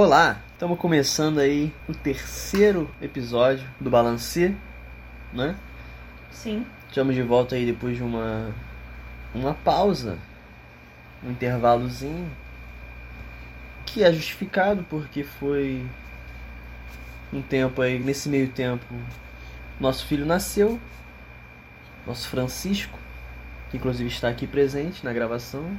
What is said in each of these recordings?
Olá, estamos começando aí o terceiro episódio do Balancê, né? Sim. Estamos de volta aí depois de uma uma pausa, um intervalozinho que é justificado porque foi um tempo aí, nesse meio tempo, nosso filho nasceu, nosso Francisco, que inclusive está aqui presente na gravação,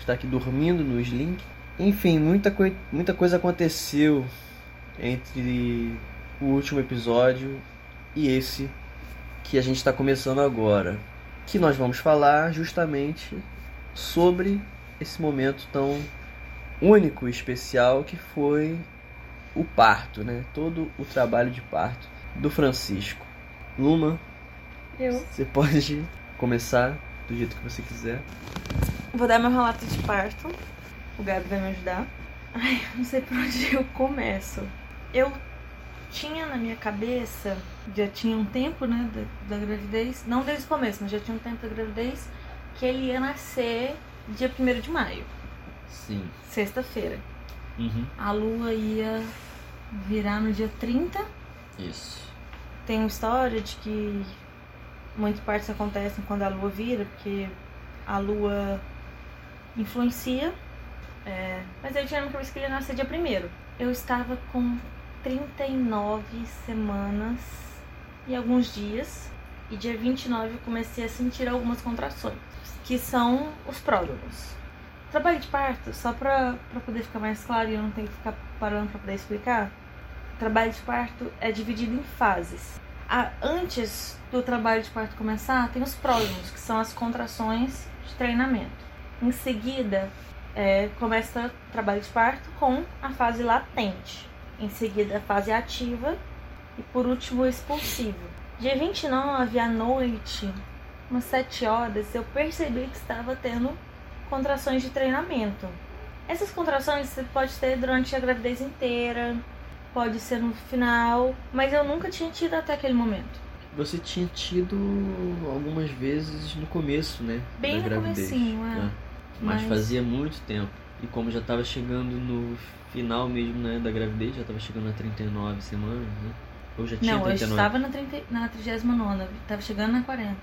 está aqui dormindo no Slink. Enfim, muita, coi muita coisa aconteceu entre o último episódio e esse que a gente está começando agora. Que nós vamos falar justamente sobre esse momento tão único e especial que foi o parto, né? Todo o trabalho de parto do Francisco. Luma, Eu. você pode começar do jeito que você quiser. Vou dar meu relato de parto. O Gabi vai me ajudar. Ai, não sei por onde eu começo. Eu tinha na minha cabeça, já tinha um tempo, né, da, da gravidez, não desde o começo, mas já tinha um tempo da gravidez, que ele ia nascer dia 1 de maio, Sim. sexta-feira. Uhum. A lua ia virar no dia 30. Isso. Tem uma história de que muitas partes acontecem quando a lua vira, porque a lua influencia. É, mas eu tinha na cabeça que ele ia nascer dia 1 Eu estava com 39 semanas e alguns dias. E dia 29 eu comecei a sentir algumas contrações, que são os pródromos. Trabalho de parto, só pra, pra poder ficar mais claro e eu não tenho que ficar parando pra poder explicar. Trabalho de parto é dividido em fases. A- antes do trabalho de parto começar, tem os pródromos, que são as contrações de treinamento. Em seguida, é, começa o trabalho de parto com a fase latente. Em seguida, a fase ativa. E por último, o expulsivo. Dia 29 à noite, umas 7 horas, eu percebi que estava tendo contrações de treinamento. Essas contrações você pode ter durante a gravidez inteira, pode ser no final, mas eu nunca tinha tido até aquele momento. Você tinha tido algumas vezes no começo, né? Bem da no gravidez, comecinho, é. né? Mas, Mas- fazia muito tempo. E como já estava chegando no final mesmo, né, da gravidez, já estava chegando a 39 semanas, né? Ou já tinha Não, eu 39? estava na, 30, na 39, estava chegando na 40.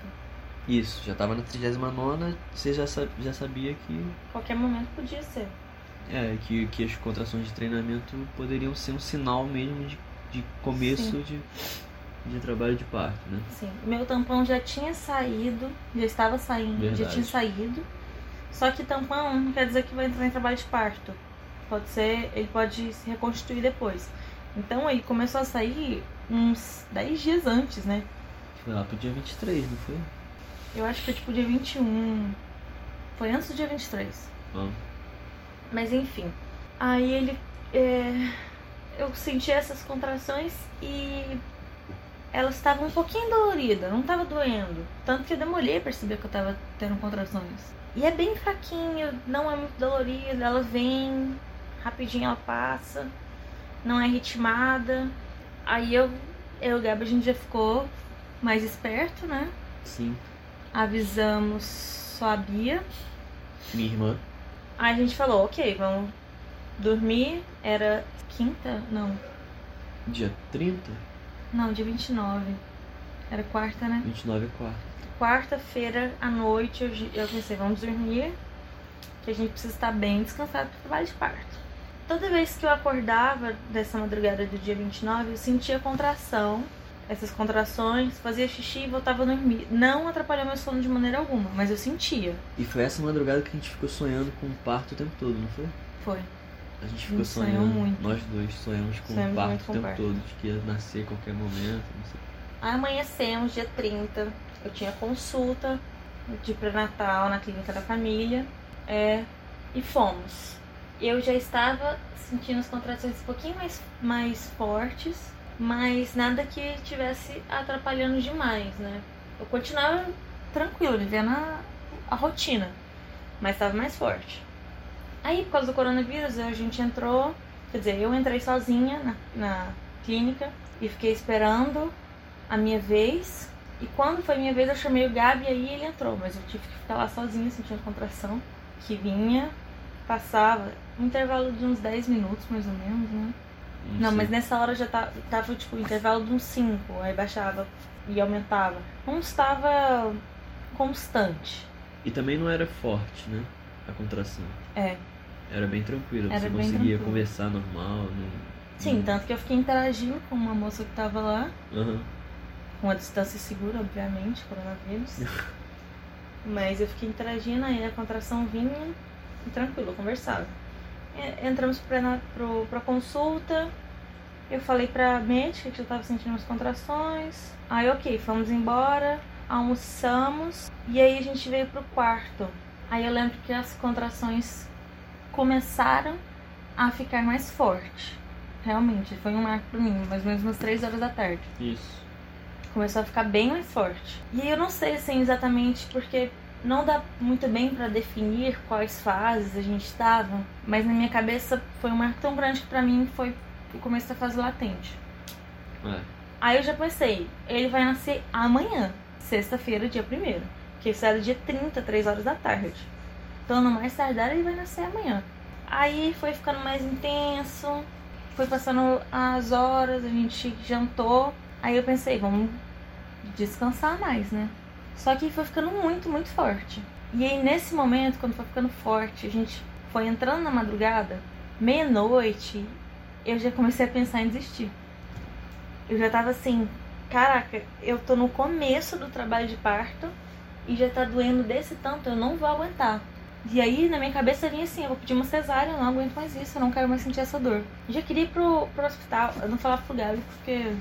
Isso, já estava na 39 você já, já sabia que, Qualquer momento podia ser. é, que, que as contrações de treinamento poderiam ser um sinal mesmo de, de começo Sim. de, de trabalho de parto, né? Sim, meu tampão já tinha saído, já estava saindo, já Verdade. tinha saído. Só que tampão não quer dizer que vai entrar em trabalho de parto. Pode ser, ele pode se reconstituir depois. Então ele começou a sair uns 10 dias antes, né? Foi lá pro dia 23, não foi? Eu acho que foi tipo dia 21. Foi antes do dia 23. Ó, Mas enfim. Aí ele. é, eu senti essas contrações e elas estavam um pouquinho doloridas, não tava doendo. Tanto que eu demorei a perceber que eu tava tendo contrações. E é bem fraquinho, não é muito dolorida, ela vem, rapidinho ela passa, não é ritmada. Aí eu, eu e o Gabi, a gente já ficou mais esperto, né? sim. Avisamos só a Bia. Minha irmã. Aí a gente falou, ok, vamos dormir. Era quinta? Não. Dia 30, Não, dia 29. Era quarta, né? 29 é quarta. Quarta-feira à noite eu, eu pensei, vamos dormir. Que a gente precisa estar bem descansado para o trabalho de parto. Toda vez que eu acordava dessa madrugada do dia 29, eu sentia contração. Essas contrações, fazia xixi e voltava a dormir. Não atrapalhou meu sono de maneira alguma, mas eu sentia. E foi essa madrugada que a gente ficou sonhando com o parto o tempo todo, não foi? Foi. A gente A ficou gente sonhou sonhando, muito. nós dois sonhamos com Sonhamos o parto o tempo parto. todo, de que ia nascer a qualquer momento, não sei. Amanhecemos, dia 30. Eu tinha consulta de pré-natal na clínica da família. É, e fomos. Eu já estava sentindo as contrações um pouquinho mais, mais fortes, mas nada que estivesse atrapalhando demais, né? Eu continuava tranquila, vivendo a, a rotina, mas estava mais forte. Aí, por causa do coronavírus, a gente entrou, quer dizer, eu entrei sozinha na, na clínica e fiquei esperando a minha vez. E quando foi minha vez, eu chamei o Gabi e aí ele entrou. Mas eu tive que ficar lá sozinha, sentindo contração. Que vinha passava um intervalo de uns 10 minutos, mais ou menos, né? Não, mas nessa hora já tava, tava tipo, intervalo de uns 5, aí baixava e aumentava. Não estava constante. E também não era forte, né? A contração. É. Era bem tranquila, você bem conseguia tranquilo. conversar normal. Não... Sim, não- tanto que eu fiquei interagindo com uma moça que tava lá, Aham. Com a distância segura, obviamente, coronavírus. Mas eu fiquei interagindo, aí a contração vinha e tranquilo, eu conversava. E- Entramos pra, pro, pra consulta, eu falei pra médica que eu tava sentindo umas contrações. Aí, ok, fomos embora, almoçamos e aí a gente veio pro quarto. Aí eu lembro que as contrações começaram a ficar mais forte. Realmente, foi um marco pra mim, mais ou menos umas 3 horas da tarde Isso. Começou a ficar bem mais forte. E eu não sei assim exatamente porque não dá muito bem pra definir quais fases a gente estava, mas na minha cabeça foi um marco tão grande que pra mim foi o começo da fase latente. É. Aí eu já pensei, ele vai nascer amanhã, sexta-feira, dia 1 que isso era dia 30, 3 horas da tarde. Então no mais tardar ele vai nascer amanhã. Aí foi ficando mais intenso, foi passando as horas, a gente jantou. Aí eu pensei, vamos descansar mais, né? Só que foi ficando muito, muito forte. E aí nesse momento, quando foi ficando forte, a gente foi entrando na madrugada, meia-noite, eu já comecei a pensar em desistir. Eu já tava assim, caraca, eu tô no começo do trabalho de parto e já tá doendo desse tanto, eu não vou aguentar. E aí na minha cabeça vinha assim, eu vou pedir uma cesárea, eu não aguento mais isso, eu não quero mais sentir essa dor. Eu já queria ir pro, pro hospital, eu não falava pro Gabi porque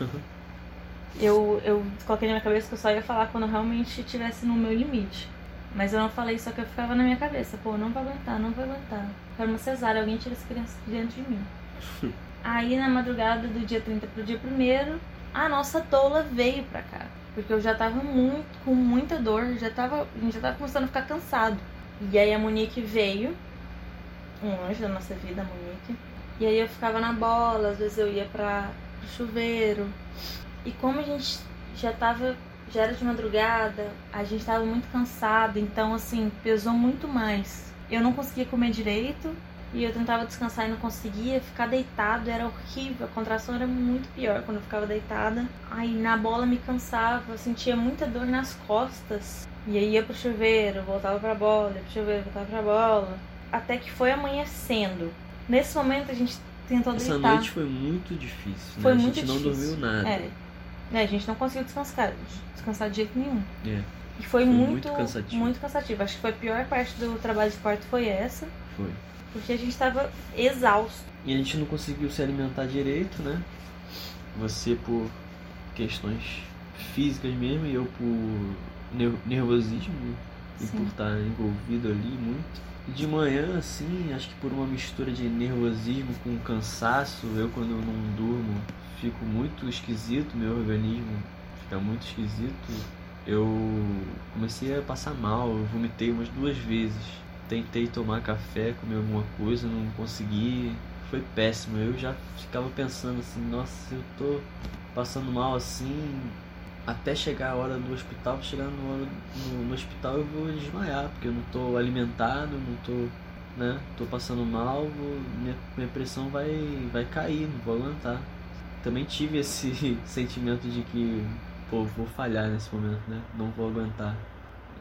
eu, eu coloquei na minha cabeça que eu só ia falar quando eu realmente estivesse no meu limite. Mas eu não falei, só que eu ficava na minha cabeça, pô, não vou aguentar, não vou aguentar. Quero uma cesárea, alguém tira essa criança de dentro de mim. Aí na madrugada do dia 30 pro dia 1 a nossa doula veio pra cá. Porque eu já tava muito, com muita dor, já tava, a gente já tava começando a ficar cansado. E aí a Monique veio, um anjo da nossa vida, a Monique. E aí eu ficava na bola, às vezes eu ia pra, chuveiro. E como a gente já tava, já era de madrugada, a gente tava muito cansado, então assim, pesou muito mais. Eu não conseguia comer direito e eu tentava descansar e não conseguia, ficar deitado era horrível, a contração era muito pior quando eu ficava deitada. Aí na bola me cansava, eu sentia muita dor nas costas. E aí ia pro chuveiro, voltava pra bola, ia pro chuveiro, voltava pra bola. Até que foi amanhecendo. Nesse momento a gente tentou Essa deitar. noite foi muito difícil, né? Foi a muito gente não difícil. dormiu nada. É. Né, a gente não conseguiu descansar, descansar de jeito nenhum. É, E foi, Foi muito, muito cansativo. muito cansativo. Acho que foi a pior parte do trabalho de parto foi essa, foi. porque a gente tava exausto. E a gente não conseguiu se alimentar direito, né? Você por questões físicas mesmo e eu por ner- nervosismo e Sim. por estar envolvido ali muito. De manhã, assim, acho que por uma mistura de nervosismo com cansaço, eu quando eu não durmo fico muito esquisito, meu organismo fica muito esquisito. Eu comecei a passar mal, eu vomitei umas duas vezes. Tentei tomar café, comer alguma coisa, não consegui. Foi péssimo. Eu já ficava pensando assim, nossa, eu tô passando mal assim, até chegar a hora do hospital, chegar no, no, no hospital eu vou desmaiar, porque eu não tô alimentado, não tô, né, tô passando mal, vou- minha, minha pressão vai, vai cair, não vou aguentar. Também tive esse sentimento de que, pô, vou falhar nesse momento, né, não vou aguentar,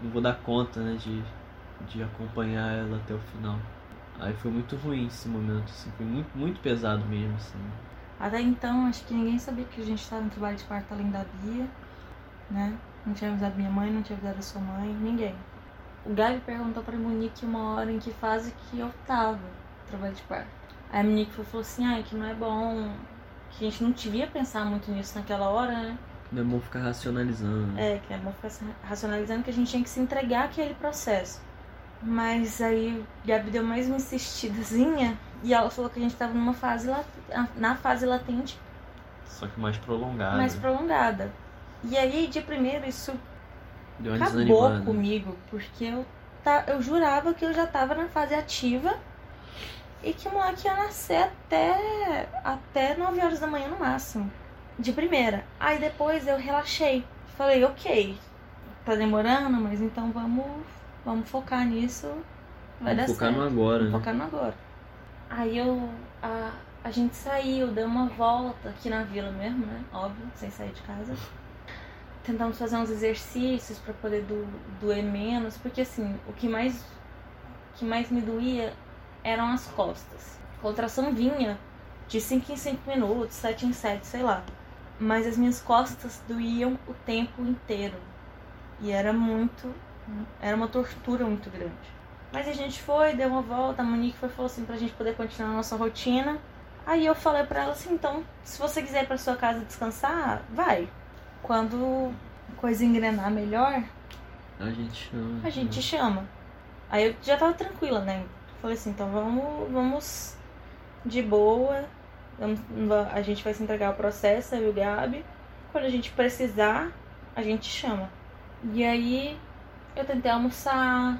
não vou dar conta, né, de, de acompanhar ela até o final. Aí foi muito ruim esse momento, assim, foi muito, muito pesado mesmo, assim. Até então, acho que ninguém sabia que a gente estava no trabalho de parto além da Bia, né? Não tinha avisado minha mãe, não tinha avisado a sua mãe, ninguém. O Gabi perguntou pra Monique uma hora em que fase que eu tava trabalho de parto. Aí a Monique falou assim, ah, que não é bom, que a gente não devia pensar muito nisso naquela hora, né? Não é bom ficar racionalizando. É, que é bom ficar se racionalizando que a gente tinha que se entregar àquele processo. Mas aí o Gabi deu mais uma insistidazinha e ela falou que a gente tava numa fase lat- na fase latente Só que mais prolongado. mais prolongada. E aí, de primeiro, isso acabou desanimada. comigo, porque eu, tá, eu jurava que eu já tava na fase ativa e que o moleque ia nascer até, até 9 horas da manhã no máximo. De primeira. Aí depois eu relaxei. Falei, ok, tá demorando, mas então vamos, vamos focar nisso vai dar Vamos focar certo. no agora, Vamos né? focar no agora. Aí eu. A, a gente saiu, deu uma volta aqui na vila mesmo, né? Óbvio, sem sair de casa. Tentamos fazer uns exercícios pra poder do, doer menos, porque assim, o que mais, o que mais me doía eram as costas. A contração vinha de 5 em 5 minutos, 7 em 7, sei lá. Mas as minhas costas doíam o tempo inteiro. E era muito. Era uma tortura muito grande. Mas a gente foi, deu uma volta, a Monique foi falou assim pra gente poder continuar a nossa rotina. Aí eu falei pra ela assim, então, se você quiser ir pra sua casa descansar, vai. Quando a coisa engrenar melhor, A gente chama. a gente chama. Aí eu já tava tranquila, né? Falei assim, então vamos, vamos de boa. Vamos, a gente vai se entregar ao processo, e o Gabi. Quando a gente precisar, a gente chama. E aí eu tentei almoçar,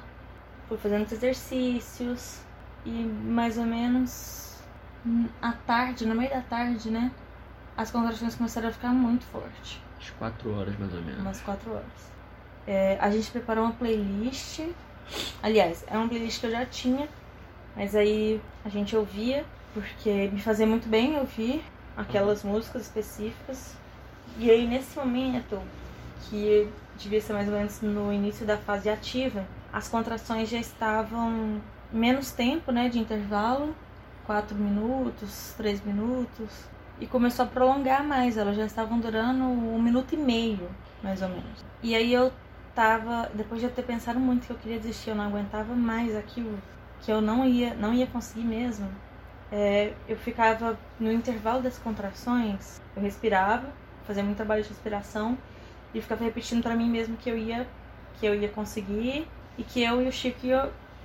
fui fazendo os exercícios e mais ou menos à tarde, no meio da tarde, né? As contrações começaram a ficar muito fortes Às quatro horas mais ou menos. umas quatro horas. É, a gente preparou uma playlist. Aliás, é uma playlist que eu já tinha, mas aí a gente ouvia, porque me fazia muito bem ouvir aquelas músicas específicas. E aí, nesse momento, que devia ser mais ou menos no início da fase ativa, as contrações já estavam menos tempo né, de intervalo 4 minutos, 3 minutos. E começou a prolongar mais, elas já estavam durando um minuto e meio, mais ou menos. E aí eu tava, depois de eu ter pensado muito que eu queria desistir, eu não aguentava mais aquilo, que eu não ia, não ia conseguir mesmo. É, eu ficava no intervalo das contrações, eu respirava, fazia muito trabalho de respiração e ficava repetindo pra mim mesmo que eu ia, que eu ia conseguir e que eu e o Chico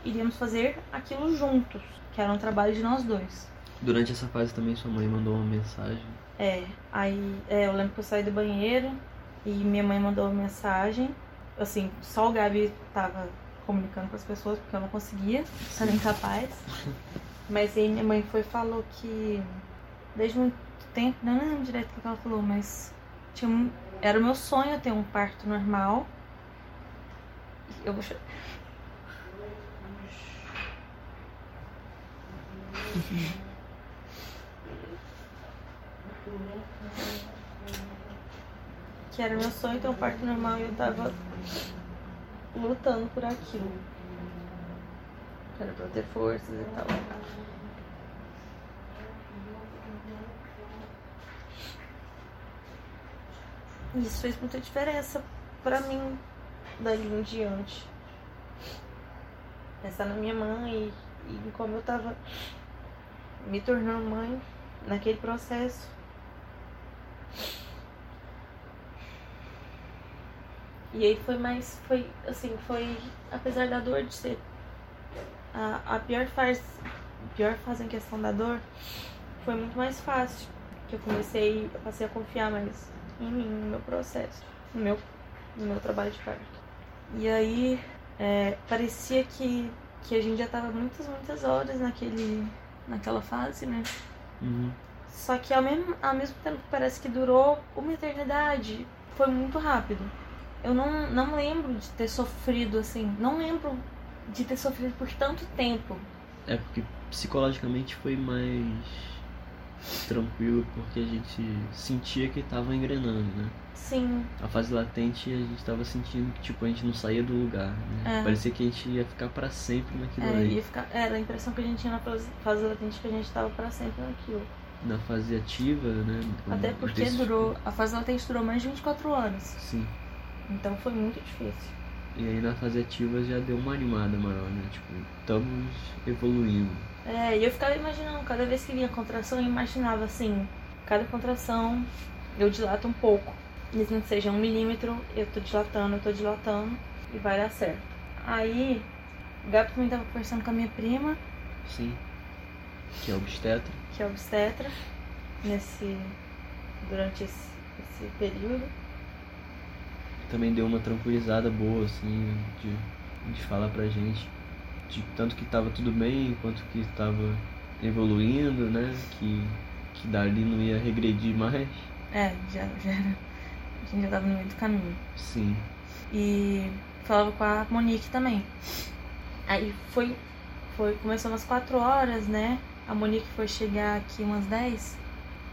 iríamos fazer aquilo juntos, que era um trabalho de nós dois. Durante essa fase também sua mãe mandou uma mensagem. É, aí é, eu lembro que eu saí do banheiro e minha mãe mandou uma mensagem. Assim, só o Gabi tava comunicando com as pessoas porque eu não conseguia, era incapaz. Mas aí minha mãe foi e falou que desde muito tempo, não lembro direito o que ela falou, mas tinha um- era o meu sonho ter um parto normal. Eu vou chorar. que era meu sonho ter um parto normal e eu tava lutando por aquilo. Era pra eu ter forças e tal. Isso fez muita diferença pra mim dali em diante. Pensar na minha mãe e, e como eu tava me tornando mãe naquele processo. E aí foi mais, foi assim, foi, apesar da dor de ser a, a pior fase, pior fase em questão da dor, foi muito mais fácil. Que eu comecei, eu passei a confiar mais em mim, no meu processo, no meu, no meu trabalho de parto. E aí é, parecia que, que a gente já tava muitas, muitas horas naquele, naquela fase, né? Uhum. Só que ao mesmo, ao mesmo tempo que parece que durou uma eternidade, foi muito rápido. Eu não, não lembro de ter sofrido assim, não lembro de ter sofrido por tanto tempo. É porque psicologicamente foi mais tranquilo porque a gente sentia que tava engrenando, né? Sim, A fase latente a gente tava sentindo que tipo a gente não saía do lugar, né? É. Parecia que a gente ia ficar pra sempre naquilo é, ali. ia ficar, era a impressão que a gente tinha na fase, latente que a gente tava pra sempre naquilo. Na fase ativa, né? Até porque durou, a fase latente durou mais de 24 horas. Sim. Então foi muito difícil. E aí na fase ativa já deu uma animada maior, né? Tipo, estamos evoluindo. É, e eu ficava imaginando, cada vez que vinha contração, eu imaginava assim, cada contração eu dilato um pouco. Mesmo que seja um milímetro, eu tô dilatando, eu tô dilatando e vai dar certo. Aí, o Gabi também tava conversando com a minha prima, Sim. Que é obstetra. que é obstetra, nesse. durante esse, esse período. Também deu uma tranquilizada boa, assim, de, de falar pra gente. De tanto que tava tudo bem, quanto que tava evoluindo, né? Que, que dali não ia regredir mais. É, já, já era. A gente já tava no meio do caminho. Sim. E falava com a Monique também. Aí foi foi, começou umas 4 horas, né? A Monique foi chegar aqui umas 10,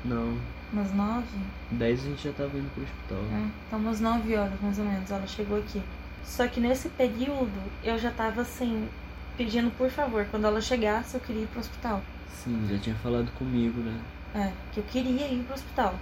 Não, umas 9. 10 a gente já tava indo pro hospital. É, então umas 9 horas mais ou menos ela chegou aqui. Só que nesse período eu já tava assim, pedindo por favor, quando ela chegasse eu queria ir pro hospital. Sim, já tinha falado comigo, né? É, que eu queria ir pro hospital.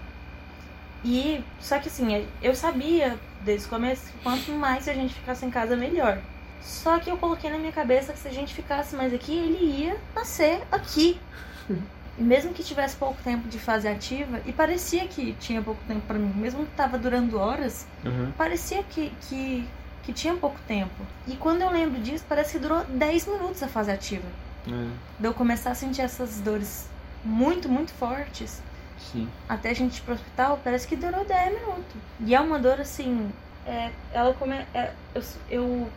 E, só que assim, eu sabia desde o começo que quanto mais a gente ficasse em casa, melhor. Só que eu coloquei na minha cabeça que se a gente ficasse mais aqui, ele ia nascer aqui. E mesmo que tivesse pouco tempo de fase ativa, e parecia que tinha pouco tempo pra mim, mesmo que tava durando horas, Uhum. parecia que, que, que tinha pouco tempo. E quando eu lembro disso, parece que durou 10 minutos a fase ativa. É, De eu começar a sentir essas dores muito, muito fortes, sim. até a gente ir pro hospital, parece que durou 10 minutos. E é uma dor assim. É, ela come, é, eu, eu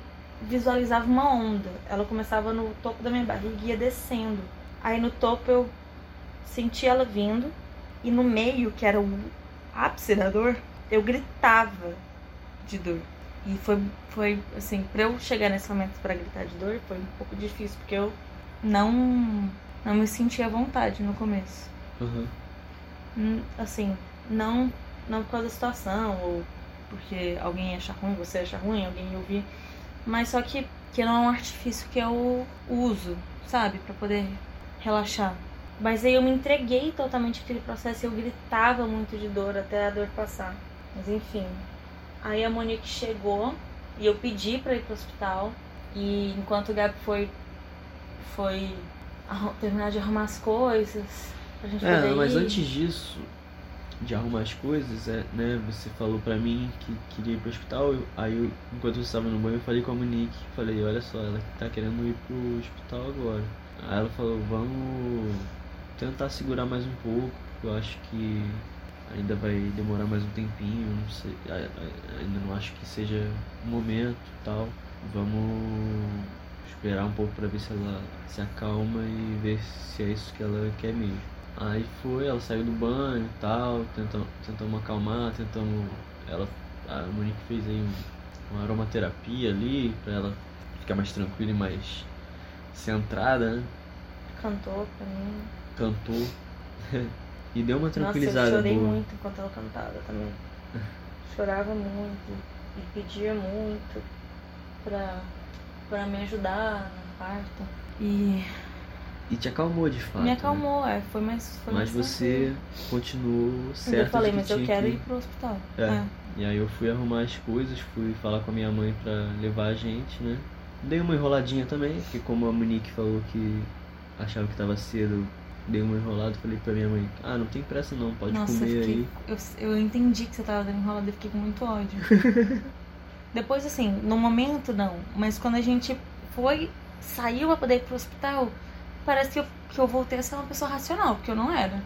visualizava uma onda. Ela começava no topo da minha barriga e ia descendo. Aí no topo eu senti ela vindo. E no meio, que era o ápice da dor, eu gritava de dor. E foi, foi assim, pra eu chegar nesse momento pra gritar de dor, foi um pouco difícil, porque eu não, não me sentia à vontade no começo. Uhum. Hum, assim, não, não por causa da situação, ou porque alguém acha ruim, você acha ruim, alguém ouvir, mas só que, que não é um artifício que eu uso, sabe, Pra poder relaxar. Mas aí eu me entreguei totalmente àquele processo e eu gritava muito de dor até a dor passar. Mas enfim. Aí a Monique chegou e eu pedi pra ir pro hospital. E enquanto o Gabi foi, foi terminar de arrumar as coisas, pra gente É, poder mas ir. antes disso, de arrumar as coisas, é, né? Você falou pra mim que queria ir pro hospital. eu- aí, eu, enquanto você estava no banho, eu falei com a Monique. Falei, olha só, ela tá querendo ir pro hospital agora. Aí ela falou, vamos tentar segurar mais um pouco, eu acho que ainda vai demorar mais um tempinho, não sei, ainda não acho que seja o momento tal. Vamos esperar um pouco pra ver se ela se acalma e ver se é isso que ela quer mesmo. Aí foi, ela saiu do banho e tal, tentamos, tentamos acalmar, tentamos. Ela, a Monique fez aí um- uma aromaterapia ali pra ela ficar mais tranquila e mais centrada, né? Cantou pra mim. Cantou. e deu uma Nossa, eu tranquilizada chorei boa. muito enquanto ela cantava também. Chorava muito e pedia muito pra, pra me ajudar no parto. E E te acalmou de fato. me né? acalmou, é, foi mais. Foi Mas mais você continuou certo. Eu falei, mas eu quero que ir pro hospital. É. E aí eu fui arrumar as coisas, fui falar com a minha mãe pra levar a gente, né? Dei uma enroladinha também, porque como a Monique falou que achava que tava cedo, dei uma enrolada, falei pra minha mãe, ah, não tem pressa não, pode Nossa, eu, comer fiquei, aí. eu, eu entendi que você tava dando enrolada, eu fiquei com muito ódio. Depois, assim, no momento não, mas quando a gente foi, saiu pra poder ir pro hospital, parece que eu, que eu voltei a ser uma pessoa racional, porque eu não era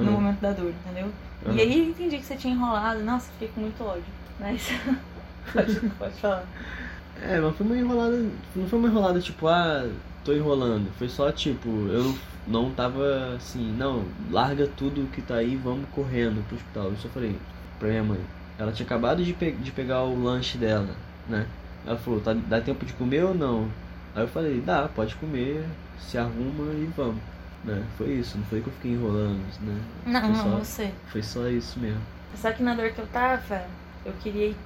no Aham, momento da dor, entendeu? aham. E aí eu entendi que você tinha enrolado, nossa, fiquei com muito ódio. Mas. pode, pode falar. É, mas foi uma enrolada, não foi uma enrolada tipo, ah, tô enrolando. Foi só tipo, eu não, não tava assim, não, larga tudo que tá aí, vamos correndo pro hospital. Eu só falei pra minha mãe. Ela tinha acabado de, pe de pegar o lanche dela, né? Ela falou, tá, dá tempo de comer ou não? Aí eu falei, dá, pode comer, se arruma e vamos. Né? Foi isso, não foi que eu fiquei enrolando, né? Não, foi não, só, você. Foi só isso mesmo. Só que na dor que eu tava, eu queria ir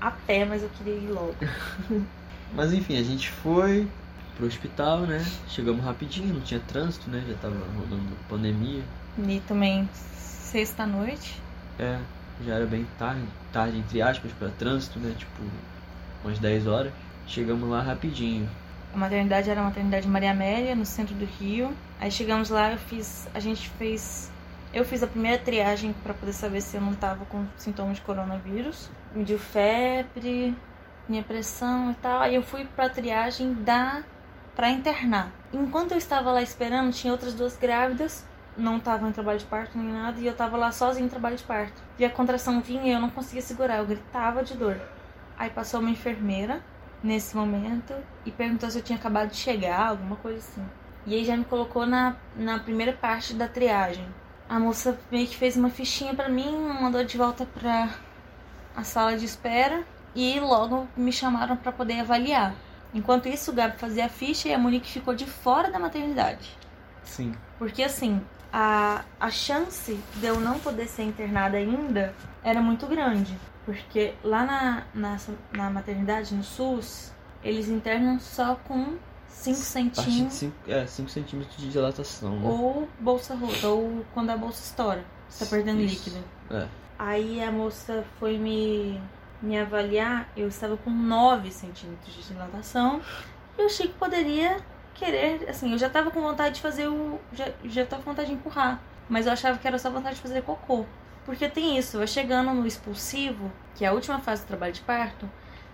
a pé, mas eu queria ir logo. Mas enfim, a gente foi pro hospital, né? Chegamos rapidinho, não tinha trânsito, né? Já tava rolando pandemia. E também sexta-noite. É, já era bem tarde, tarde entre aspas, pra trânsito, né? Tipo, umas 10 horas. Chegamos lá rapidinho. A maternidade era a maternidade Maria Amélia, no centro do Rio. Aí chegamos lá, eu fiz. A gente fez. Eu fiz a primeira triagem pra poder saber se eu não tava com sintomas de coronavírus. Mediu febre, minha pressão e tal. Aí eu fui pra triagem da. Pra internar. Enquanto eu estava lá esperando, tinha outras duas grávidas. Não estavam em trabalho de parto nem nada. E eu tava lá sozinha em trabalho de parto. E a contração vinha e eu não conseguia segurar. Eu gritava de dor. Aí passou uma enfermeira nesse momento e perguntou se eu tinha acabado de chegar, alguma coisa assim. E aí já me colocou na, na primeira parte da triagem. A moça meio que fez uma fichinha pra mim, mandou de volta pra a sala de espera e logo me chamaram pra poder avaliar. Enquanto isso, o Gabi fazia a ficha e a Monique ficou de fora da maternidade. Sim. Porque assim, a, a chance de eu não poder ser internada ainda era muito grande. Porque lá na, na, na maternidade, no SUS, eles internam só com 5 centímetros. Cinco, é, 5 centímetros de dilatação. Né? Ou bolsa rota, ou quando a bolsa estoura, você tá perdendo Isso. líquido. É. Aí a moça foi me, me avaliar, eu estava com 9 centímetros de dilatação. E o Chico poderia querer, assim, eu já tava com vontade de fazer o. Já, já com vontade de empurrar. Mas eu achava que era só vontade de fazer cocô. Porque tem isso, vai chegando no expulsivo, que é a última fase do trabalho de parto,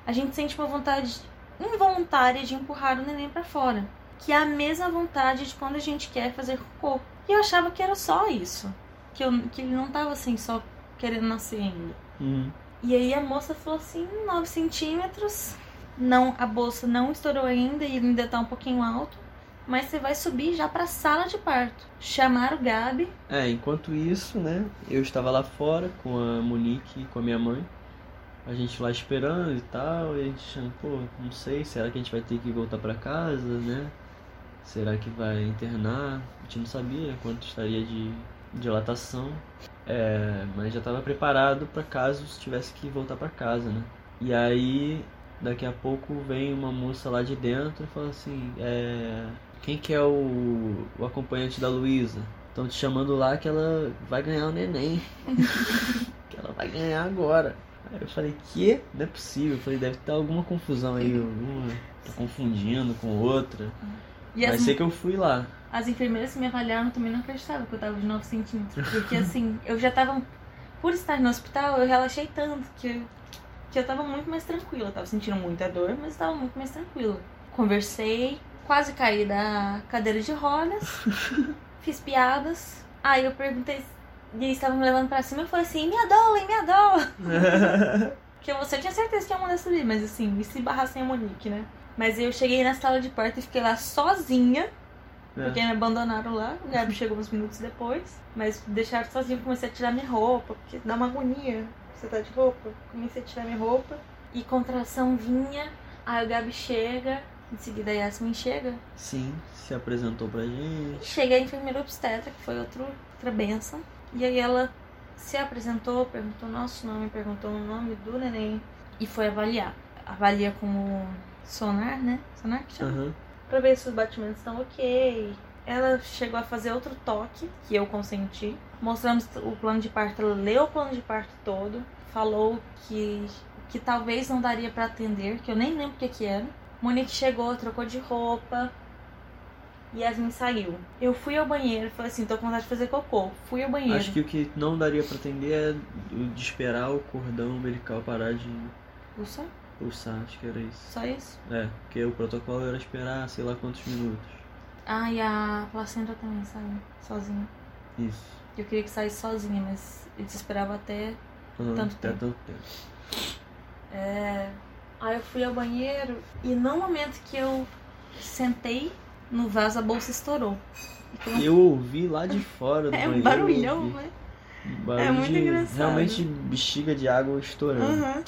a gente sente uma vontade involuntária de empurrar o neném para fora. Que é a mesma vontade de quando a gente quer fazer cocô. E eu achava que era só isso. Que, eu, que ele não tava assim, só querendo nascer ainda. Uhum. E aí a moça falou assim, 9 centímetros. Não, a bolsa não estourou ainda e ainda tá um pouquinho alto. Mas você vai subir já pra sala de parto. Chamar o Gabi. É, enquanto isso, né, eu estava lá fora com a Monique e com a minha mãe. A gente lá esperando e tal, e a gente pô, não sei, será que a gente vai ter que voltar pra casa, né? Será que vai internar? A gente não sabia quanto estaria de dilatação. É, mas já estava preparado para caso tivesse que voltar para casa, né? E aí, daqui a pouco vem uma moça lá de dentro e fala assim, é, quem que é o, o acompanhante da Luísa? Estão te chamando lá que ela vai ganhar o neném. que ela vai ganhar agora. Aí eu falei, que? Não é possível. Eu falei, deve ter alguma confusão aí. Alguma... Tô confundindo com outra. E Mas as, sei que eu fui lá. as enfermeiras que me avaliaram também não acreditavam que eu tava de 9 centímetros. Porque assim, eu já tava. Por estar no hospital, eu relaxei tanto que, eu- que eu tava muito mais tranquila. Eu tava sentindo muita dor, mas tava muito mais tranquila. Conversei, quase caí da cadeira de rodas, fiz piadas. Aí eu perguntei. E eles estavam me levando pra cima e eu falei assim: me adolem, me adolem. Porque você tinha certeza que ia mandar subir, mas assim, e se barrar sem a Monique, né? Mas eu cheguei na sala de parto e fiquei lá sozinha, porque me abandonaram lá. O Gabi chegou uns minutos depois, mas deixaram sozinha. Comecei a tirar minha roupa, porque dá uma agonia. Você tá de roupa? Comecei a tirar minha roupa e contração vinha. Aí o Gabi chega, em seguida a Yasmin chega. Sim, se apresentou pra gente. Chega a enfermeira obstetra, que foi outro, outra benção. E aí ela se apresentou, perguntou nosso nome, perguntou o nome do neném e foi avaliar. Avalia como sonar, né? Sonar que chama? Aham. Pra ver se os batimentos estão ok. Ela chegou a fazer outro toque, que eu consenti. Mostramos o plano de parto, ela leu o plano de parto todo. Falou que, que talvez não daria pra atender, que eu nem lembro o que que era. Monique chegou, trocou de roupa. Yasmin saiu. Eu fui ao banheiro, falei assim, tô com vontade de fazer cocô. Fui ao banheiro. Acho que o que não daria pra atender é de esperar o cordão umbilical parar de Ufa, pulsar, acho que era isso. só isso. É, porque o protocolo era esperar sei lá quantos minutos. Ah, e a placenta também saiu, sozinha. Isso. Eu queria que saísse sozinha, mas eles esperavam até Aham, Tanto até tempo. tanto tempo. É... Aí eu fui ao banheiro e no momento que eu sentei no vaso a bolsa estourou. Então, Eu ouvi lá de fora do é um banheiro. barulhão, eu ouvi. né? Barulho É muito de- engraçado. Realmente bexiga de água estourando. Uhum.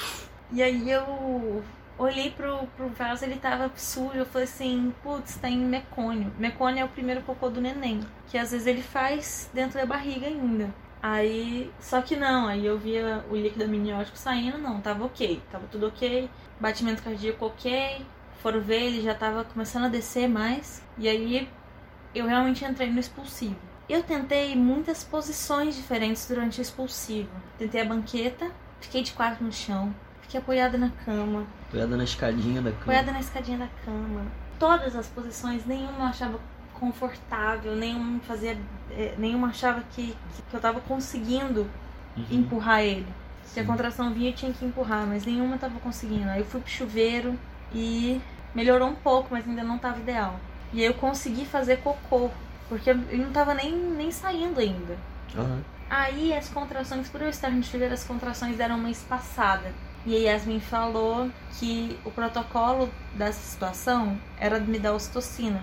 E aí eu olhei pro, pro vaso, ele tava sujo. Eu falei assim, putz, tem mecônio. Mecônio é o primeiro cocô do neném. Que às vezes ele faz dentro da barriga ainda. Aí, só que não, aí eu via o líquido amniótico saindo, não, tava ok, tava tudo ok, batimento cardíaco ok, foram ver, ele já tava começando a descer mais, e aí eu realmente entrei no expulsivo. Eu tentei muitas posições diferentes durante o expulsivo. Tentei a banqueta, fiquei de quatro no chão, fiquei apoiada na cama, Apoiada na escadinha da cama. apoiada na escadinha da cama. Todas as posições, nenhuma eu achava confortável, nenhuma fazia, eh, nenhuma achava que, que eu tava conseguindo Uhum. empurrar ele. Se a Sim. contração vinha, eu tinha que empurrar, mas nenhuma eu tava conseguindo. Aí eu fui pro chuveiro e melhorou um pouco, mas ainda não tava ideal. E aí eu consegui fazer cocô, porque ele não tava nem, nem saindo ainda. Aham. Aí as contrações, por eu estar no chuveiro, as contrações deram uma espaçada. E a Yasmin falou que o protocolo dessa situação era me dar ocitocina.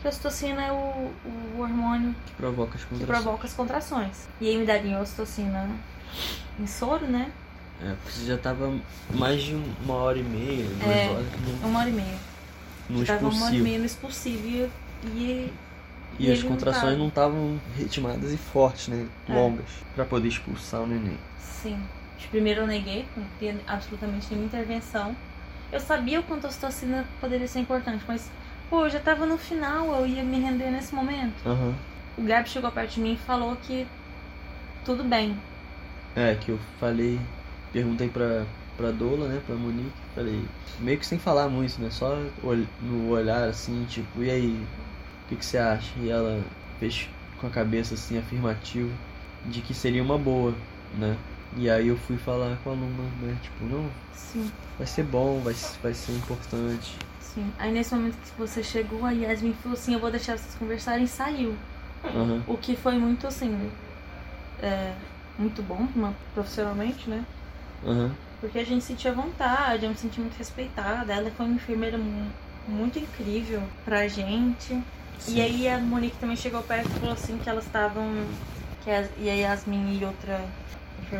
Que a ocitocina é o, o hormônio Que provoca as que contrações. provoca as contrações. E aí me daria ocitocina em soro, né? É, porque você já tava mais de uma hora e meia, duas É. horas. que não- Uma hora e meia. no Tava uma expulsivo. meio no expulsivo e, e, E, e as contrações não estavam ritmadas e fortes, né? É. Longas. Pra poder expulsar o neném. Sim. De primeiro eu neguei, não tinha absolutamente nenhuma intervenção. Eu sabia o quanto a ocitocina poderia ser importante, mas, pô, eu já tava no final, eu ia me render nesse momento. Aham. O Gabi chegou perto de mim e falou que tudo bem. É, que eu falei, perguntei pra, pra Dola, né, pra Monique, falei, meio que sem falar muito, né, só no olhar assim, tipo, e aí, o que, que você acha? E ela fez com a cabeça assim, afirmativa, de que seria uma boa, né. E aí eu fui falar com a aluna, né, tipo, não, Sim, vai ser bom, vai, vai ser importante. sim. Aí nesse momento que você chegou, a Yasmin falou assim, eu vou deixar vocês conversarem e saiu. Aham, O que foi muito assim. É, muito bom uma- profissionalmente, né? aham, Porque a gente sentia vontade, eu me senti muito respeitada. Ela foi uma enfermeira mu- muito incrível pra gente. sim. E aí a Monique também chegou perto e falou assim que elas estavam. Que a, e a Yasmin e outra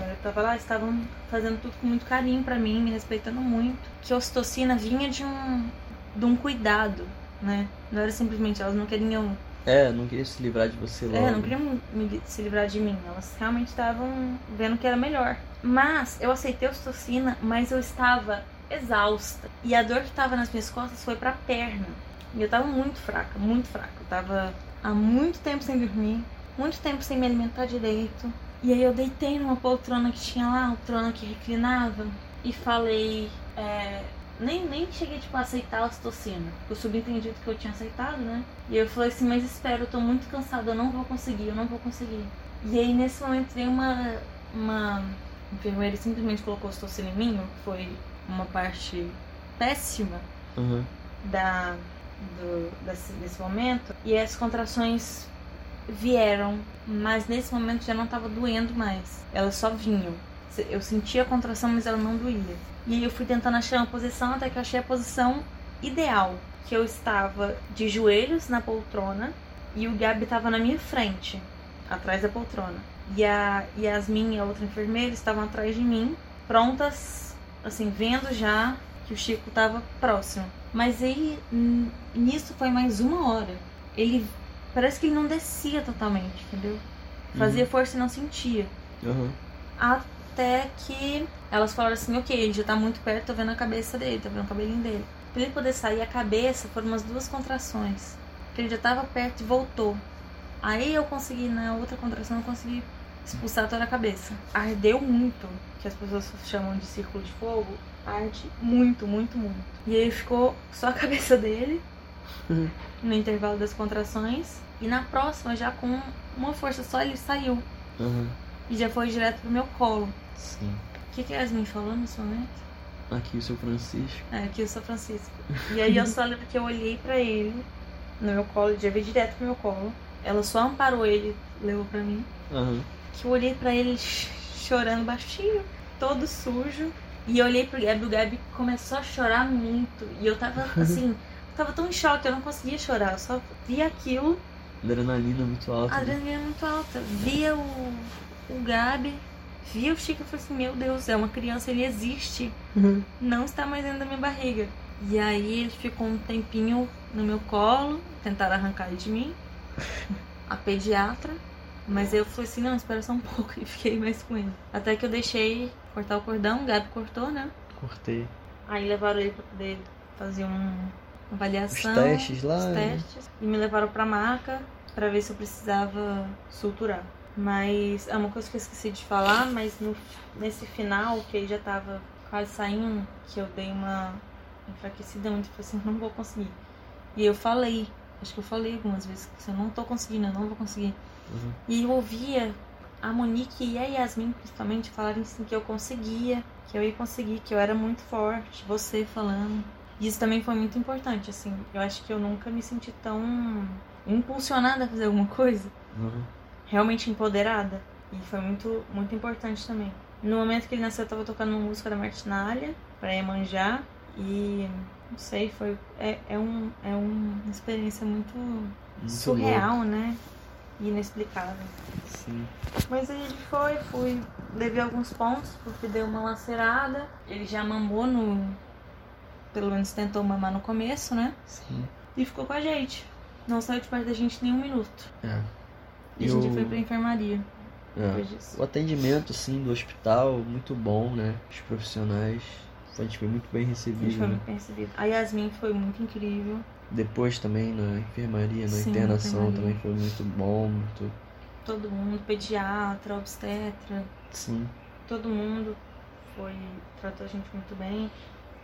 que tava lá estavam fazendo tudo com muito carinho pra mim, me respeitando muito. Que a ocitocina vinha de um, de um cuidado, né? Não era simplesmente, elas não queriam É, não queria se livrar de você logo. é, não queriam me se livrar de mim. Elas realmente estavam vendo que era melhor. Mas eu aceitei a ocitocina, mas eu estava exausta. E a dor que estava nas minhas costas foi pra perna. E eu tava muito fraca, muito fraca. Eu tava há muito tempo sem dormir, muito tempo sem me alimentar direito. E aí eu deitei numa poltrona que tinha lá, uma poltrona que reclinava, e falei. é, nem, nem cheguei tipo, a aceitar a ocitocina. Eu subentendido que eu tinha aceitado, né? E eu falei assim, mas espera, eu tô muito cansada, eu não vou conseguir, eu não vou conseguir. E aí nesse momento veio uma, uma enfermeira e simplesmente colocou ocitocina em mim, foi uma parte péssima Aham, da, do, desse, desse momento. E as contrações vieram, mas nesse momento já não tava doendo mais. Elas só vinham. Eu sentia a contração, mas ela não doía. E aí eu fui tentando achar uma posição até que eu achei a posição ideal. Que eu estava de joelhos na poltrona e o Gabi estava na minha frente, atrás da poltrona. E a Yasmin e a outra enfermeira estavam atrás de mim, prontas, assim, vendo já que o Chico estava próximo. Mas aí, nisso foi mais uma hora. Ele, parece que ele não descia totalmente, entendeu? Fazia força e não sentia. aham. Até que elas falaram assim, ok, ele já tá muito perto, tô vendo a cabeça dele, tô vendo o cabelinho dele. Pra ele poder sair a cabeça, foram umas duas contrações. Que ele já tava perto e voltou. Aí eu consegui, na outra contração, eu consegui expulsar toda a cabeça. Ardeu muito, que as pessoas chamam de círculo de fogo. Arde muito, muito, muito. E aí ficou só a cabeça dele, no intervalo das contrações. E na próxima, já com uma força só, ele saiu. Aham, E já foi direto pro meu colo. sim. O que, que a Yasmin falou nesse momento? Aqui o seu Francisco. É, aqui eu sou Francisco. E aí eu só lembro que eu olhei pra ele no meu colo, já veio direto pro meu colo. Ela só amparou ele, levou pra mim. Aham, Que eu olhei pra ele ch- chorando baixinho, todo sujo. E eu olhei pro Gabi, o Gabi começou a chorar muito. E eu tava assim, eu tava tão em choque, eu não conseguia chorar. Eu só via aquilo, adrenalina muito alta. né? adrenalina muito alta. Via o, o Gabi, via o Chico e falei assim, meu Deus, é uma criança, ele existe. não está mais dentro da minha barriga. E aí ele ficou um tempinho no meu colo, tentaram arrancar ele de mim, a pediatra. Mas eu falei assim, não, espera só um pouco e fiquei mais com ele. Até que eu deixei cortar o cordão, o Gabi cortou, né? Cortei. Aí levaram ele pra poder fazer um- uma Os avaliação. testes lá. os né? testes. E me levaram pra maca pra ver se eu precisava suturar. Mas é uma coisa que eu esqueci de falar, mas no, nesse final, que ele já tava quase saindo, que eu dei uma enfraquecida muito, falei assim, não vou conseguir. E eu falei, acho que eu falei algumas vezes, que eu não tô conseguindo, eu não vou conseguir. Uhum. E eu ouvia a Monique e a Yasmin, principalmente, falarem assim que eu conseguia, que eu ia conseguir, que eu era muito forte, você falando. E isso também foi muito importante, assim. Eu acho que eu nunca me senti tão impulsionada a fazer alguma coisa, Uhum. realmente empoderada. E foi muito, muito importante também. No momento que ele nasceu, eu tava tocando uma música da Martinalha, pra Iemanjá, e não sei, foi. É, é, um, é uma experiência muito, Muito surreal, né? E inexplicável. louco. Sim. Mas aí ele foi, fui, levei alguns pontos porque deu uma lacerada. Ele já mamou no, pelo menos tentou mamar no começo, né? Sim. E ficou com a gente. Não saiu de perto da gente nem um minuto. É. E a gente foi pra enfermaria é, depois disso. o atendimento, sim, do hospital, muito bom, né? Os profissionais. A gente foi muito bem A gente recebido. foi né? muito bem recebido. A Yasmin foi muito incrível. Depois também na enfermaria, na Sim, internação enfermaria. também foi muito bom, muito. Todo mundo, pediatra, obstetra, Sim. todo mundo foi tratou a gente muito bem.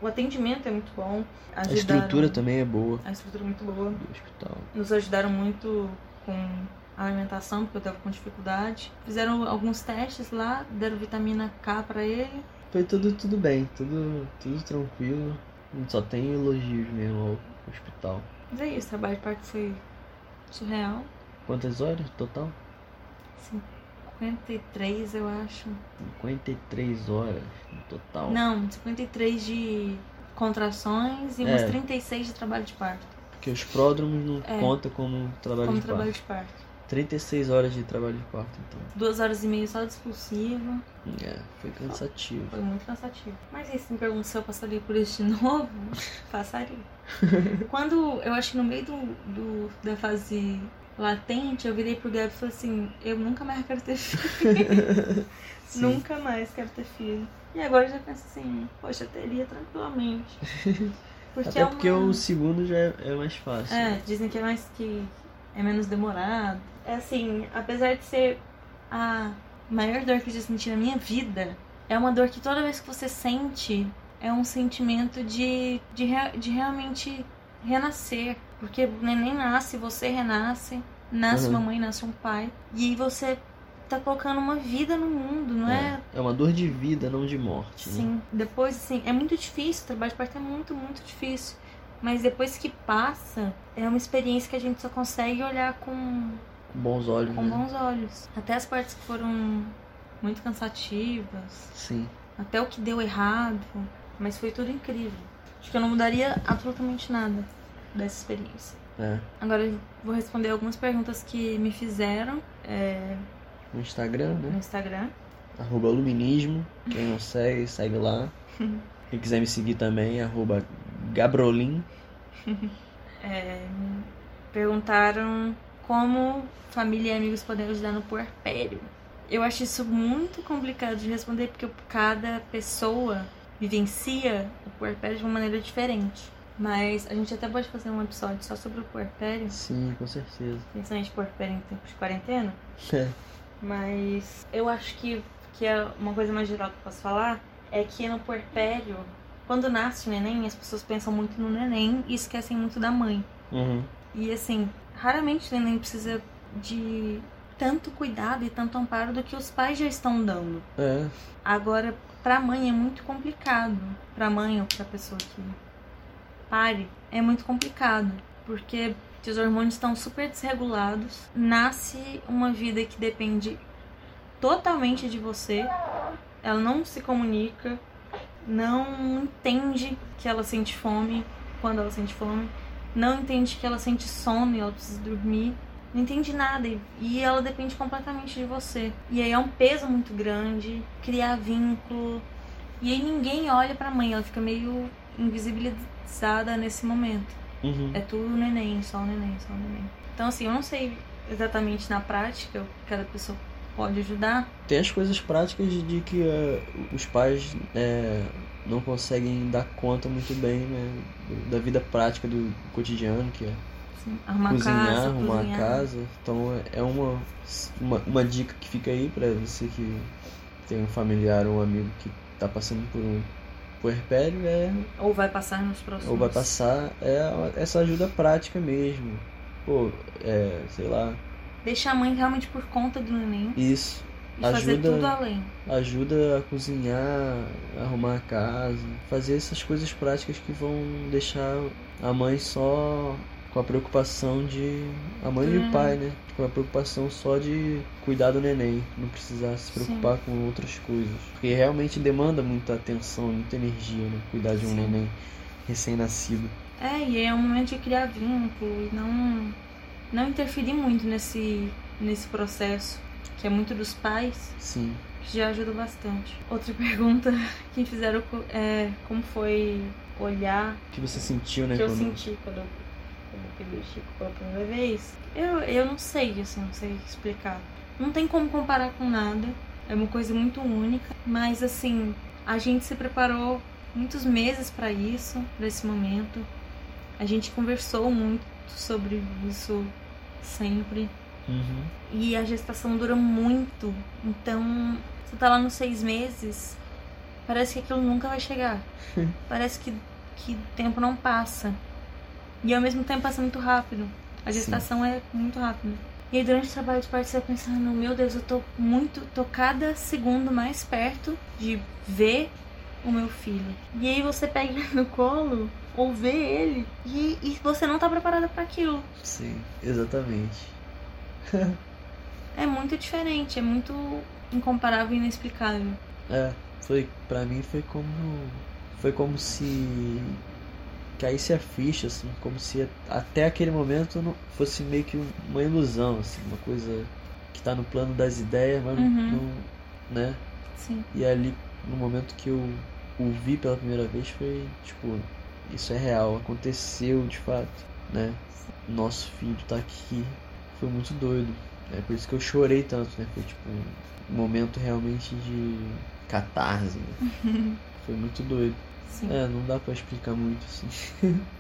O atendimento é muito bom. A Ajudaram- estrutura também é boa A estrutura é muito boa. do hospital. Nos ajudaram muito com a alimentação, porque eu tava com dificuldade. Fizeram alguns testes lá, deram vitamina K pra ele. Foi tudo, tudo bem, tudo, tudo tranquilo. A só tem elogios mesmo ao hospital. Mas é isso, o trabalho de parto foi surreal. Quantas horas total? 53, eu acho. 53 horas no total. Não, 53 de contrações e umas É. 36 de trabalho de parto. Porque os pródromos não É. conta como trabalho Como de trabalho parto. de parto. 36 horas de trabalho de parto, então. Duas horas e meia só de expulsivo. É, foi cansativo. Foi muito cansativo. Mas aí, se me pergunta se eu passaria por isso de novo, passaria. Quando eu acho que no meio do, do- da fase latente, eu virei pro Gabi e falei assim: eu nunca mais quero ter filho. Nunca mais quero ter filho. E agora eu já penso assim: poxa, eu teria tranquilamente. Porque Até é porque uma... o segundo já é, é mais fácil. É, dizem que é mais que é menos demorado. É assim, apesar de ser a maior dor que eu já senti na minha vida, é uma dor que toda vez que você sente é um sentimento de, de, de realmente renascer. Porque o neném nasce, você renasce, nasce Uhum. uma mãe, nasce um pai. E aí você tá colocando uma vida no mundo, não é? É uma dor de vida, não de morte. Né? Sim. Depois, assim, é muito difícil, o trabalho de parto é muito, muito difícil. Mas depois que passa, é uma experiência que a gente só consegue olhar com, Com bons olhos, com né? bons olhos. Até as partes que foram muito cansativas, Sim. até o que deu errado, mas foi tudo incrível. Acho que eu não mudaria absolutamente nada dessa experiência. É. Agora eu vou responder algumas perguntas que me fizeram é, No Instagram, né? no Instagram. Arroba Luminismo. Quem não segue, segue lá. Quem quiser me seguir também, arroba Gabrolin. É, perguntaram como família e amigos podem ajudar no puerpério. Eu acho isso muito complicado de responder porque cada pessoa vivencia o puerpério de uma maneira diferente. Mas a gente até pode fazer um episódio só sobre o puerpério, Sim, com certeza. principalmente puerpério em tempos de quarentena. É. Mas eu acho que, que é uma coisa mais geral que eu posso falar é que no puerpério, quando nasce o neném, as pessoas pensam muito no neném e esquecem muito da mãe. Uhum. E assim, raramente o neném precisa de tanto cuidado e tanto amparo do que os pais já estão dando. É. Agora, pra mãe é muito complicado. Pra mãe ou pra pessoa que pare, é muito complicado. Porque os hormônios estão super desregulados. Nasce uma vida que depende totalmente de você. Ela não se comunica, não entende que ela sente fome quando ela sente fome, não entende que ela sente sono e ela precisa dormir. Não entende nada e- ela depende completamente de você. E aí é um peso muito grande, criar vínculo. E aí ninguém olha pra mãe, ela fica meio invisibilizada nesse momento. Uhum. É tudo neném, só o neném, só o neném. Então assim, eu não sei exatamente na prática cada pessoa pode ajudar. Tem as coisas práticas de, que eh, os pais eh, não conseguem dar conta muito bem né, da vida prática do cotidiano, que é Arrumar cozinhar, casa, arrumar cozinhar. a casa. Então é uma, uma, uma dica que fica aí pra você que tem um familiar ou um amigo que tá passando por um puerpério, é, Ou vai passar nos próximos. ou vai passar, é essa ajuda prática mesmo. Pô, é, sei lá, Deixar a mãe realmente por conta do neném isso. e fazer Ajuda- tudo além. ajuda a cozinhar, arrumar a casa, fazer essas coisas práticas que vão deixar a mãe só com a preocupação de. A mãe e o pai, né? Com a preocupação só de cuidar do neném, não precisar se preocupar com outras coisas. Porque realmente demanda muita atenção, muita energia, né? Cuidar de um Sim. neném recém-nascido. É, e é um momento de criar vínculo e não, não interferir muito nesse, nesse processo, que é muito dos pais, Sim. que já ajuda bastante. Outra pergunta que fizeram é como foi olhar O que você sentiu, né? que eu quando- senti quando eu, quando eu o Chico pela primeira vez, eu, eu não sei, assim, não sei explicar. Não tem como comparar com nada. É uma coisa muito única. Mas, assim, a gente se preparou muitos meses para isso, para esse momento. A gente conversou muito sobre isso sempre. Uhum. E a gestação dura muito. Então, você tá lá nos seis meses, parece que aquilo nunca vai chegar. parece que, que o tempo não passa. E ao mesmo tempo passa muito rápido. A Sim. gestação é muito rápida. E aí durante o trabalho de parto você vai pensando, meu Deus, eu tô muito, tô cada segundo mais perto de ver o meu filho. E aí você pega ele no colo ou vê ele e, e você não tá preparada para aquilo. Sim, exatamente. É muito diferente, é muito incomparável e inexplicável. É, foi pra mim foi como foi como se caísse a ficha assim, como se até aquele momento fosse meio que um- uma ilusão assim, uma coisa que tá no plano das ideias, mas Uhum. não, né? Sim. E ali no momento que eu o vi pela primeira vez foi tipo, isso é real, aconteceu de fato, né? Nosso filho tá aqui. Foi muito doido. É por isso que eu chorei tanto, né? Foi tipo um momento realmente de catarse. né? Foi muito doido. Sim. É, não dá pra explicar muito assim.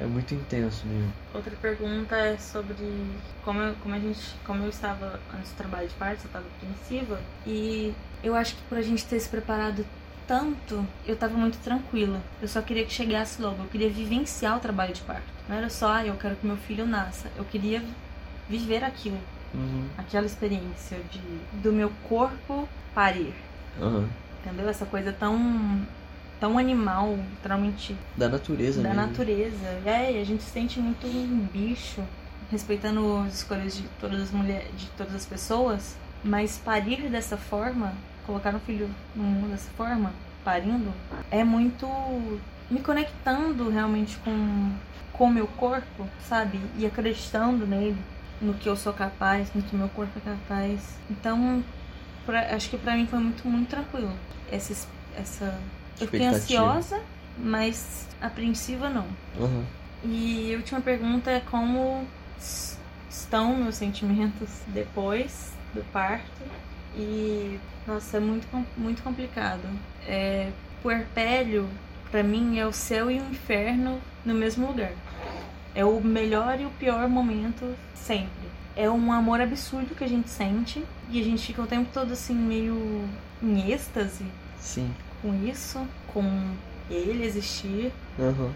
É muito intenso mesmo. Outra pergunta é sobre como eu, como a gente, como eu estava antes do trabalho de parto, eu estava apreensiva e eu acho que por a gente ter se preparado tanto, eu estava muito tranquila. Eu só queria que chegasse logo, eu queria vivenciar o trabalho de parto. Não era só, ah, eu quero que meu filho nasça. Eu queria viver aquilo, Uhum. aquela experiência de do meu corpo parir. Aham. Entendeu? Essa coisa tão tão animal, literalmente Da natureza da mesmo. natureza. É, e a gente se sente muito um bicho, respeitando as escolhas de todas as mulheres, de todas as pessoas, mas parir dessa forma, colocar um filho no mundo dessa forma, parindo, é muito me conectando realmente com com o meu corpo, sabe? E acreditando nele, no que eu sou capaz, no que meu corpo é capaz. Então, pra- acho que pra mim foi muito muito tranquilo. Essa es- essa eu fiquei ansiosa, mas apreensiva não. Aham. E a última pergunta é como estão meus sentimentos depois do parto. E nossa, é muito muito complicado. É, puerpério pra mim é o céu e o inferno no mesmo lugar. É o melhor e o pior momento sempre. É um amor absurdo que a gente sente e a gente fica o tempo todo assim meio em êxtase Sim. Com isso, com ele existir. Aham.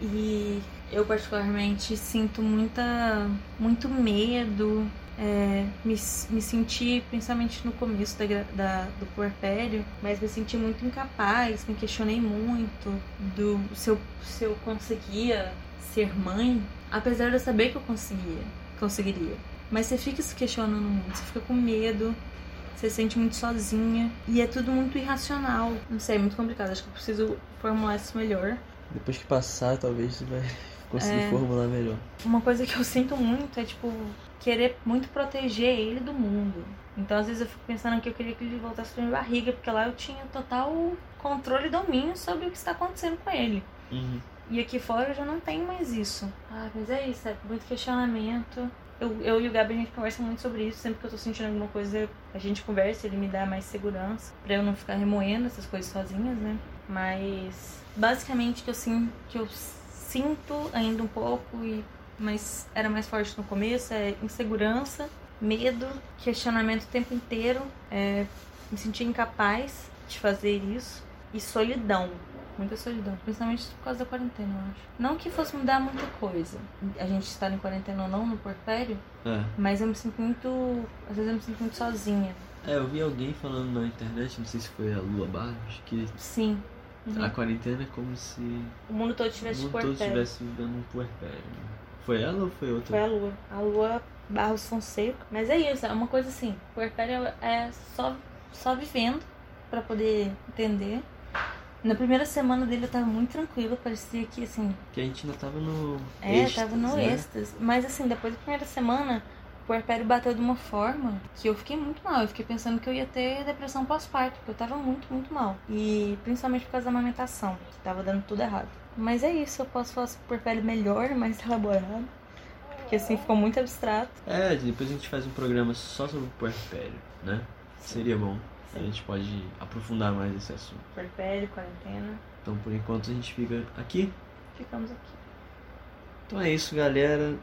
E eu particularmente sinto muita, muito medo, é, me, me senti, principalmente no começo da, da- do puerpério, mas me senti muito incapaz, me questionei muito do se eu, se eu conseguia ser mãe, apesar de eu saber que eu conseguia, conseguiria. Mas você fica se questionando muito, você fica com medo, você se sente muito sozinha e é tudo muito irracional. Não sei, é muito complicado, acho que eu preciso formular isso melhor. Depois que passar, talvez você vai conseguir É. formular melhor. Uma coisa que eu sinto muito é, tipo, querer muito proteger ele do mundo. Então, às vezes, eu fico pensando que eu queria que ele voltasse pra minha barriga, porque lá eu tinha total controle e domínio sobre o que está acontecendo com ele. Uhum. E aqui fora eu já não tenho mais isso. Ah, mas é isso, é muito questionamento. Eu, eu e o Gabi, a gente conversa muito sobre isso. Sempre que eu tô sentindo alguma coisa, a gente conversa, ele me dá mais segurança. Pra eu não ficar remoendo essas coisas sozinhas, né? Mas, basicamente, que eu, sim, que eu sinto ainda um pouco, e, mas era mais forte no começo, é insegurança, medo, questionamento o tempo inteiro. É, me sentir incapaz de fazer isso. E solidão. Muita solidão, principalmente por causa da quarentena, eu acho. Não que fosse mudar muita coisa, a gente estar em quarentena ou não no porpério, É. mas eu me sinto muito. Às vezes eu me sinto muito sozinha. É, eu vi alguém falando na internet, não sei se foi a Lua Barros, que Sim. Uhum. a quarentena é como se O mundo todo o tivesse mundo todo estivesse vivendo um puerpério. né? Foi ela ou foi outra? Foi a lua. A lua Barros Fonseca. Mas é isso, é uma coisa assim. Puerpério é só, só vivendo pra poder entender. Na primeira semana dele eu tava muito tranquila, parecia que assim, Que a gente ainda tava no. É, êxtase, tava no né? êxtase. Mas assim, depois da primeira semana, puerpério bateu de uma forma que eu fiquei muito mal. Eu fiquei pensando que eu ia ter depressão pós-parto, porque eu tava muito, muito mal. E principalmente por causa da amamentação, que tava dando tudo errado. Mas é isso, eu posso falar sobre puerpério melhor, mais elaborado. Porque assim ficou muito abstrato. É, depois a gente faz um programa só sobre o puerpério, né? Seria bom. A gente pode aprofundar mais esse assunto. Puerpério, quarentena. Então por enquanto a gente fica aqui. Ficamos aqui. Então é isso, galera.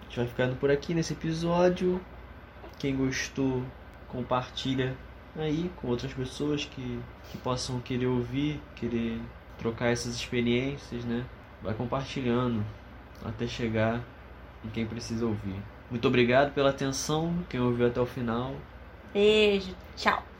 A gente vai ficando por aqui nesse episódio. Quem gostou, compartilha aí com outras pessoas que, que possam querer ouvir, querer trocar essas experiências, né? Vai compartilhando até chegar em quem precisa ouvir. Muito obrigado pela atenção, quem ouviu até o final. Beijo, tchau.